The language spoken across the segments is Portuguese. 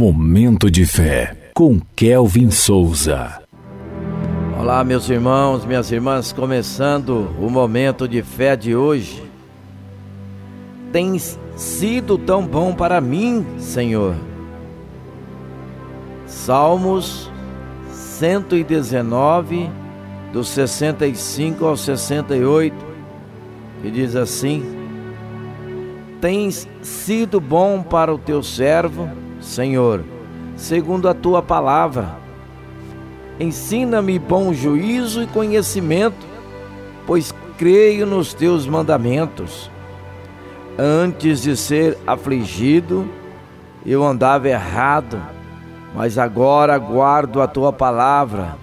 Momento de fé com Kelvin Souza. Olá, meus irmãos, minhas irmãs, começando o momento de fé de hoje. Tem sido tão bom para mim, Senhor. Salmos 119, do 65 ao 68, que diz assim: Tens sido bom para o teu servo Senhor, segundo a tua palavra. Ensina-me bom juízo e conhecimento, pois creio nos teus mandamentos. Antes de ser afligido, eu andava errado, mas agora guardo a tua palavra.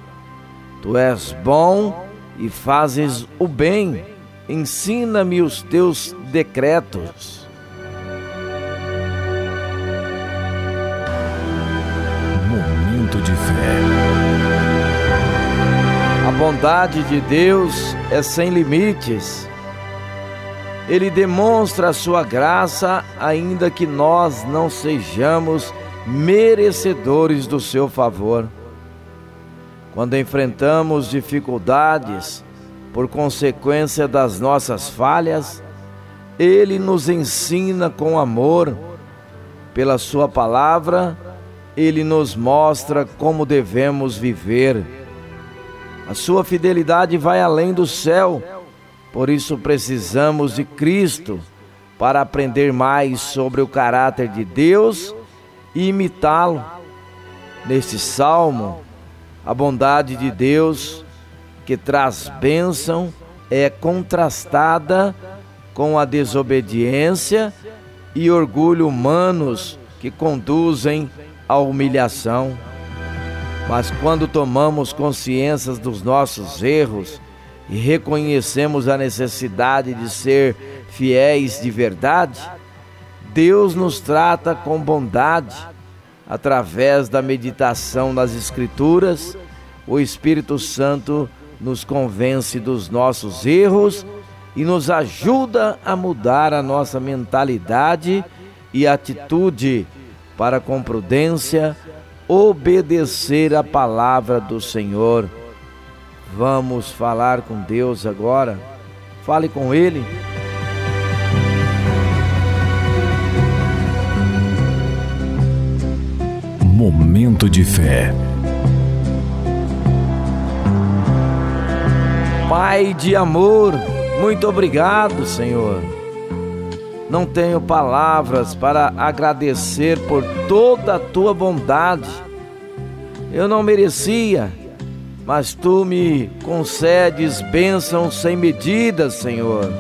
Tu és bom e fazes o bem. Ensina-me os teus decretos. De fé. A bondade de Deus é sem limites. Ele demonstra a sua graça, ainda que nós não sejamos merecedores do seu favor. Quando enfrentamos dificuldades por consequência das nossas falhas, Ele nos ensina com amor, pela Sua palavra ele nos mostra como devemos viver. A sua fidelidade vai além do céu, por isso precisamos de Cristo para aprender mais sobre o caráter de Deus e imitá-lo. Neste salmo, a bondade de Deus, que traz bênção, é contrastada com a desobediência e orgulho humanos que conduzem a humilhação. Mas quando tomamos consciência dos nossos erros e reconhecemos a necessidade de ser fiéis de verdade, Deus nos trata com bondade. Através da meditação nas Escrituras, o Espírito Santo nos convence dos nossos erros e nos ajuda a mudar a nossa mentalidade e atitude para com prudência obedecer a palavra do Senhor. Vamos falar com Deus agora. Fale com Ele. Momento de fé. Pai de amor, muito obrigado, Senhor não tenho palavras para agradecer por toda a tua bondade. Eu não merecia, mas tu me concedes bênçãos sem medida, Senhor.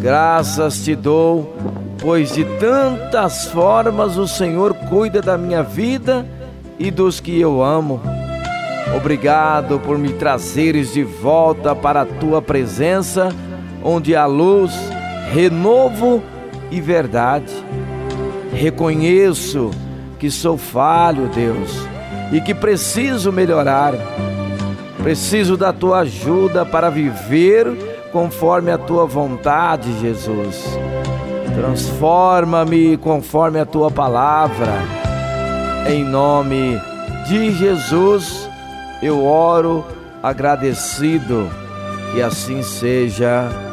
Graças te dou, pois de tantas formas o Senhor cuida da minha vida e dos que eu amo. Obrigado por me trazeres de volta para a tua presença, onde a luz renovo e verdade. Reconheço que sou falho, Deus, e que preciso melhorar. Preciso da tua ajuda para viver conforme a tua vontade, Jesus. Transforma-me conforme a tua palavra. Em nome de Jesus, eu oro agradecido. Que assim seja.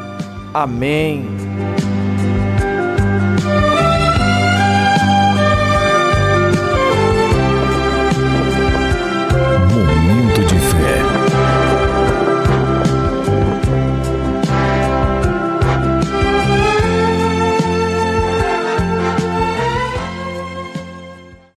Amém.